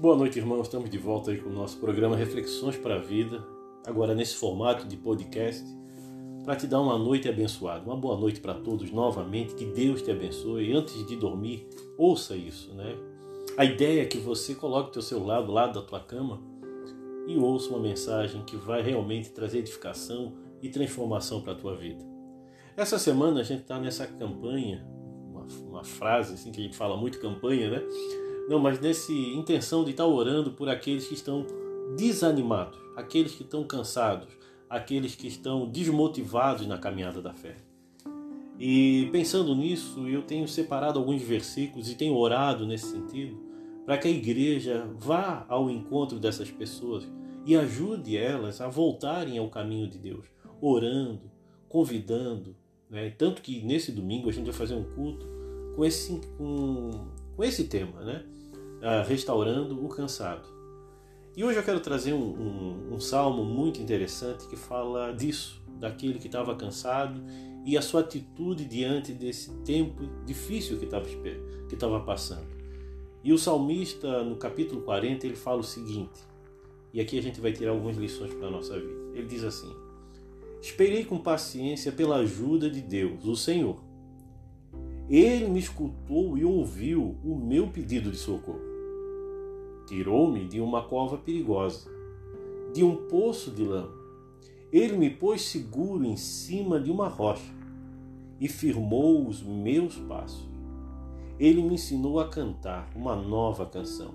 Boa noite, irmãos. Estamos de volta aí com o nosso programa Reflexões para a Vida, agora nesse formato de podcast, para te dar uma noite abençoada. Uma boa noite para todos novamente, que Deus te abençoe. Antes de dormir, ouça isso, né? A ideia é que você coloque o teu celular do lado da tua cama e ouça uma mensagem que vai realmente trazer edificação e transformação para a tua vida. Essa semana a gente está nessa campanha, uma, uma frase assim que a gente fala muito campanha, né? Não, mas nesse intenção de estar orando por aqueles que estão desanimados, aqueles que estão cansados, aqueles que estão desmotivados na caminhada da fé. E pensando nisso, eu tenho separado alguns versículos e tenho orado nesse sentido, para que a igreja vá ao encontro dessas pessoas e ajude elas a voltarem ao caminho de Deus, orando, convidando. Né? Tanto que nesse domingo a gente vai fazer um culto com esse, com, com esse tema, né? Ah, restaurando o cansado. E hoje eu quero trazer um, um, um salmo muito interessante que fala disso, daquele que estava cansado e a sua atitude diante desse tempo difícil que estava que estava passando. E o salmista, no capítulo 40, ele fala o seguinte, e aqui a gente vai tirar algumas lições para a nossa vida. Ele diz assim: Esperei com paciência pela ajuda de Deus, o Senhor. Ele me escutou e ouviu o meu pedido de socorro. Tirou-me de uma cova perigosa, de um poço de lama. Ele me pôs seguro em cima de uma rocha e firmou os meus passos. Ele me ensinou a cantar uma nova canção,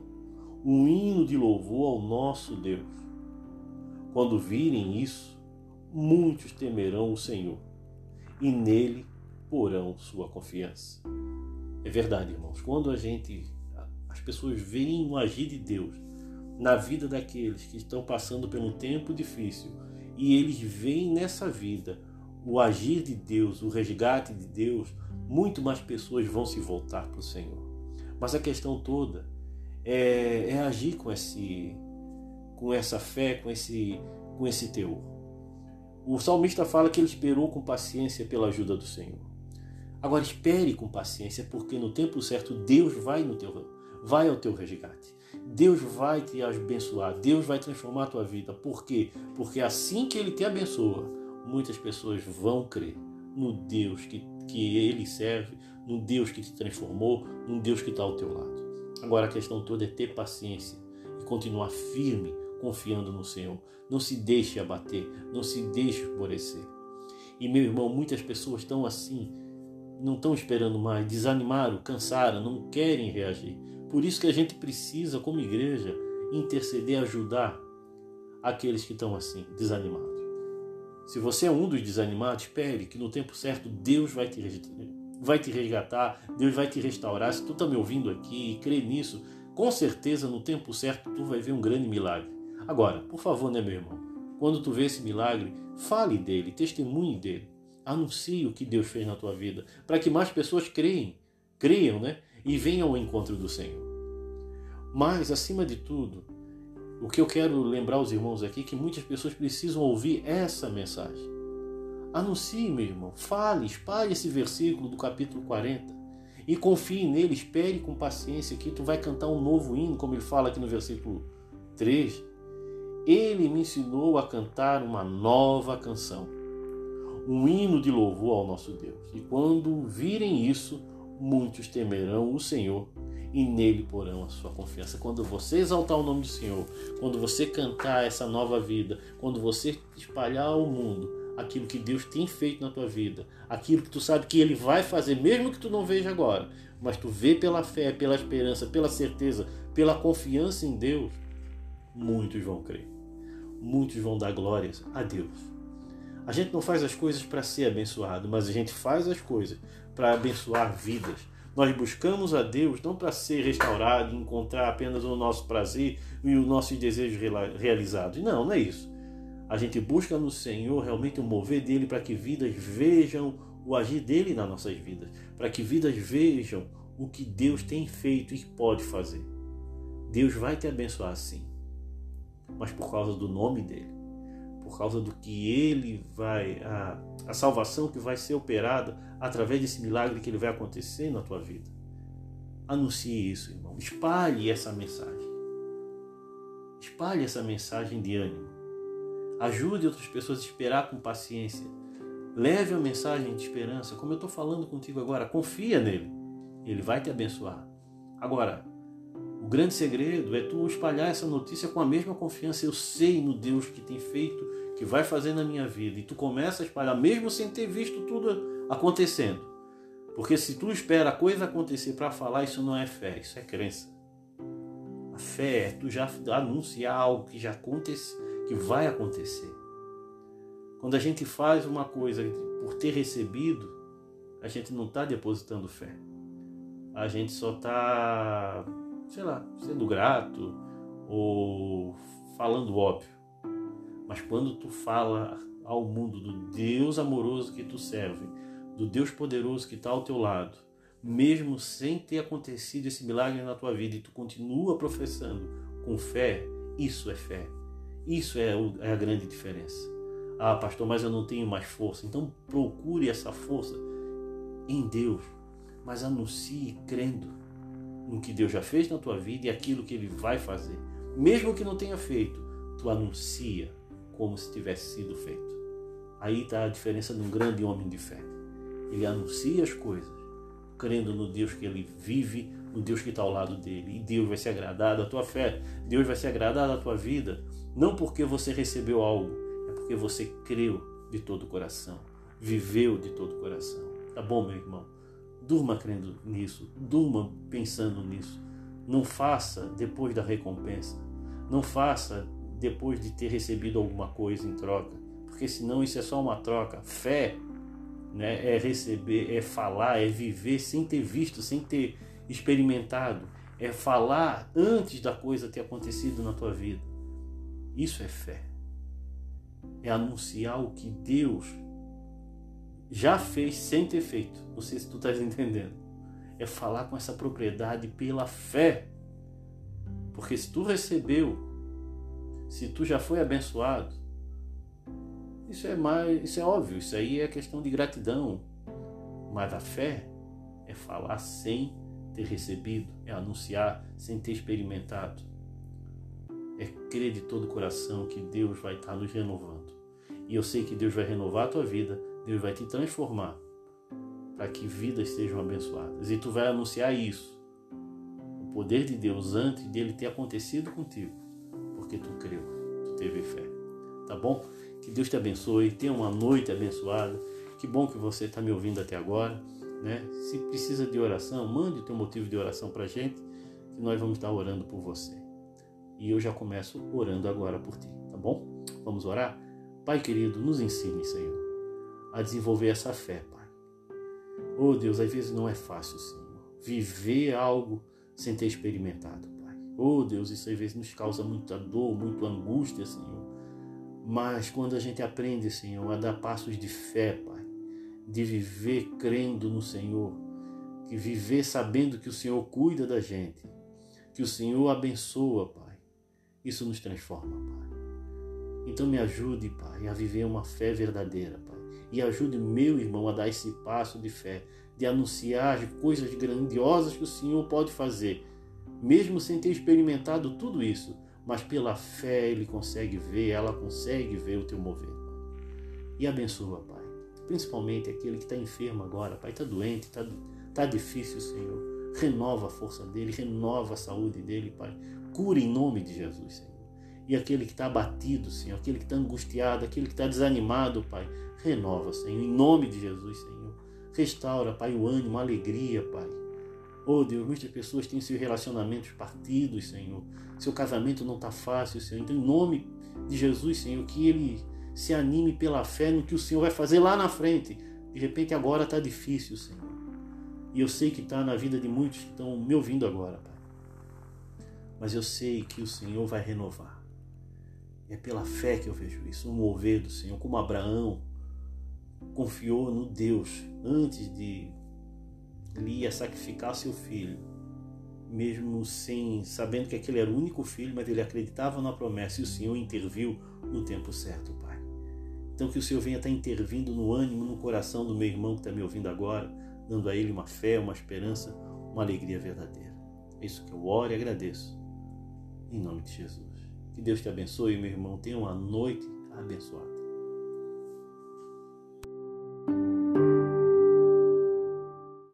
um hino de louvor ao nosso Deus. Quando virem isso, muitos temerão o Senhor e nele porão sua confiança. É verdade, irmãos, quando a gente as pessoas veem o agir de Deus na vida daqueles que estão passando por um tempo difícil e eles veem nessa vida o agir de Deus, o resgate de Deus, muito mais pessoas vão se voltar para o Senhor. Mas a questão toda é, é, agir com esse, com essa fé, com esse, com esse teor. O salmista fala que ele esperou com paciência pela ajuda do Senhor. Agora espere com paciência, porque no tempo certo Deus vai no teu vai ao teu resgate. Deus vai te abençoar, Deus vai transformar a tua vida. Por quê? Porque assim que Ele te abençoa, muitas pessoas vão crer no Deus que, que Ele serve, no Deus que te transformou, no Deus que está ao teu lado. Agora a questão toda é ter paciência e continuar firme, confiando no Senhor. Não se deixe abater, não se deixe esmorecer. E meu irmão, muitas pessoas estão assim, não estão esperando mais, desanimaram, cansaram, não querem reagir. Por isso que a gente precisa, como igreja, interceder, ajudar aqueles que estão assim, desanimados. Se você é um dos desanimados, espere que no tempo certo Deus vai te, vai te resgatar, Deus vai te restaurar. Se tu está me ouvindo aqui e crê nisso, com certeza no tempo certo tu vai ver um grande milagre. Agora, por favor, né, meu irmão? Quando tu vê esse milagre, fale dele, testemunhe dele. Anuncie o que Deus fez na tua vida, para que mais pessoas creem, creiam, né? E venham ao encontro do Senhor. Mas, acima de tudo, o que eu quero lembrar aos irmãos aqui é que muitas pessoas precisam ouvir essa mensagem. Anuncie, meu irmão, fale, espalhe esse versículo do capítulo 40 e confie nele, espere com paciência que tu vai cantar um novo hino, como ele fala aqui no versículo 3. Ele me ensinou a cantar uma nova canção, um hino de louvor ao nosso Deus. E quando virem isso, muitos temerão o Senhor e nele porão a sua confiança. Quando você exaltar o nome do Senhor, quando você cantar essa nova vida, quando você espalhar ao mundo aquilo que Deus tem feito na tua vida, aquilo que tu sabe que Ele vai fazer, mesmo que tu não veja agora, mas tu vê pela fé, pela esperança, pela certeza, pela confiança em Deus, muitos vão crer. Muitos vão dar glórias a Deus. A gente não faz as coisas para ser abençoado, mas a gente faz as coisas para abençoar vidas nós buscamos a Deus não para ser restaurado, encontrar apenas o nosso prazer e os nossos desejos realizados. Não, não é isso. A gente busca no Senhor realmente o mover dele para que vidas vejam o agir dele nas nossas vidas, para que vidas vejam o que Deus tem feito e pode fazer. Deus vai te abençoar sim, mas por causa do nome dele por causa do que ele vai, a, a salvação que vai ser operada através desse milagre que ele vai acontecer na tua vida. Anuncie isso, irmão. Espalhe essa mensagem. Espalhe essa mensagem de ânimo. Ajude outras pessoas a esperar com paciência. Leve a mensagem de esperança, como eu estou falando contigo agora. Confia nele. Ele vai te abençoar. Agora, o grande segredo é tu espalhar essa notícia com a mesma confiança. Eu sei no Deus que tem feito, que vai fazer na minha vida. E tu começa a espalhar, mesmo sem ter visto tudo acontecendo. Porque se tu espera a coisa acontecer para falar, isso não é fé, isso é crença. A fé é tu já anunciar algo que já acontece, que vai acontecer. Quando a gente faz uma coisa por ter recebido, a gente não está depositando fé. A gente só está sei lá, sendo grato ou falando óbvio. Mas quando tu fala ao mundo do Deus amoroso que tu serve, do Deus poderoso que está ao teu lado, mesmo sem ter acontecido esse milagre na tua vida e tu continua professando com fé, isso é fé. Isso é, é a grande diferença. Ah, pastor, mas eu não tenho mais força. Então procure essa força em Deus, mas anuncie crendo no que Deus já fez na tua vida e aquilo que Ele vai fazer. Mesmo que não tenha feito, tu anuncia como se tivesse sido feito. Aí está a diferença de um grande homem de fé. Ele anuncia as coisas, crendo no Deus que ele vive, no Deus que está ao lado dele. E Deus vai se agradar da tua fé, Deus vai se agradar da tua vida, não porque você recebeu algo, é porque você creu de todo o coração, viveu de todo o coração. Tá bom, meu irmão? Durma crendo nisso, durma pensando nisso. Não faça depois da recompensa. Não faça depois de ter recebido alguma coisa em troca, porque senão isso é só uma troca. Fé né, é receber, é falar, é viver sem ter visto, sem ter experimentado. É falar antes da coisa ter acontecido na tua vida. Isso é fé. É anunciar o que Deus já fez sem ter feito. Não sei se tu estás entendendo. É falar com essa propriedade pela fé. Porque se tu recebeu, se tu já foi abençoado, isso é mais, isso é óbvio, isso aí é questão de gratidão. Mas a fé é falar sem ter recebido, é anunciar sem ter experimentado. É crer de todo o coração que Deus vai estar nos renovando. E eu sei que Deus vai renovar a tua vida Deus vai te transformar para que vidas sejam abençoadas. E tu vai anunciar isso. O poder de Deus antes dele ter acontecido contigo. Porque tu creu, tu teve fé. Tá bom? Que Deus te abençoe. Tenha uma noite abençoada. Que bom que você está me ouvindo até agora. Né? Se precisa de oração, mande o teu motivo de oração para a gente. Que nós vamos estar orando por você. E eu já começo orando agora por ti. Tá bom? Vamos orar? Pai querido, nos ensine, Senhor a desenvolver essa fé, Pai. Oh Deus, às vezes não é fácil, Senhor, viver algo sem ter experimentado, Pai. Oh Deus, isso às vezes nos causa muita dor, muita angústia, Senhor. Mas quando a gente aprende, Senhor, a dar passos de fé, Pai, de viver crendo no Senhor, que viver sabendo que o Senhor cuida da gente, que o Senhor abençoa, Pai, isso nos transforma, Pai. Então me ajude, Pai, a viver uma fé verdadeira, Pai e ajude meu irmão a dar esse passo de fé, de anunciar coisas grandiosas que o Senhor pode fazer, mesmo sem ter experimentado tudo isso, mas pela fé ele consegue ver, ela consegue ver o teu mover. E abençoa, Pai. Principalmente aquele que está enfermo agora, Pai, está doente, está tá difícil, Senhor. Renova a força dele, renova a saúde dele, Pai. Cura em nome de Jesus, Senhor. E aquele que está abatido, Senhor, aquele que está angustiado, aquele que está desanimado, Pai, renova, Senhor, em nome de Jesus, Senhor. Restaura, Pai, o ânimo, a alegria, Pai. Oh Deus, muitas pessoas têm seus relacionamentos partidos, Senhor. Seu casamento não está fácil, Senhor. Então, em nome de Jesus, Senhor, que ele se anime pela fé no que o Senhor vai fazer lá na frente. De repente, agora está difícil, Senhor. E eu sei que está na vida de muitos que estão me ouvindo agora, Pai. Mas eu sei que o Senhor vai renovar. É pela fé que eu vejo isso, o mover do Senhor, como Abraão confiou no Deus antes de ele ia sacrificar seu filho, mesmo sem sabendo que aquele era o único filho, mas ele acreditava na promessa e o Senhor interviu no tempo certo, Pai. Então que o Senhor venha estar intervindo no ânimo, no coração do meu irmão que está me ouvindo agora, dando a ele uma fé, uma esperança, uma alegria verdadeira. É isso que eu oro e agradeço. Em nome de Jesus. Que Deus te abençoe, meu irmão. Tenha uma noite abençoada.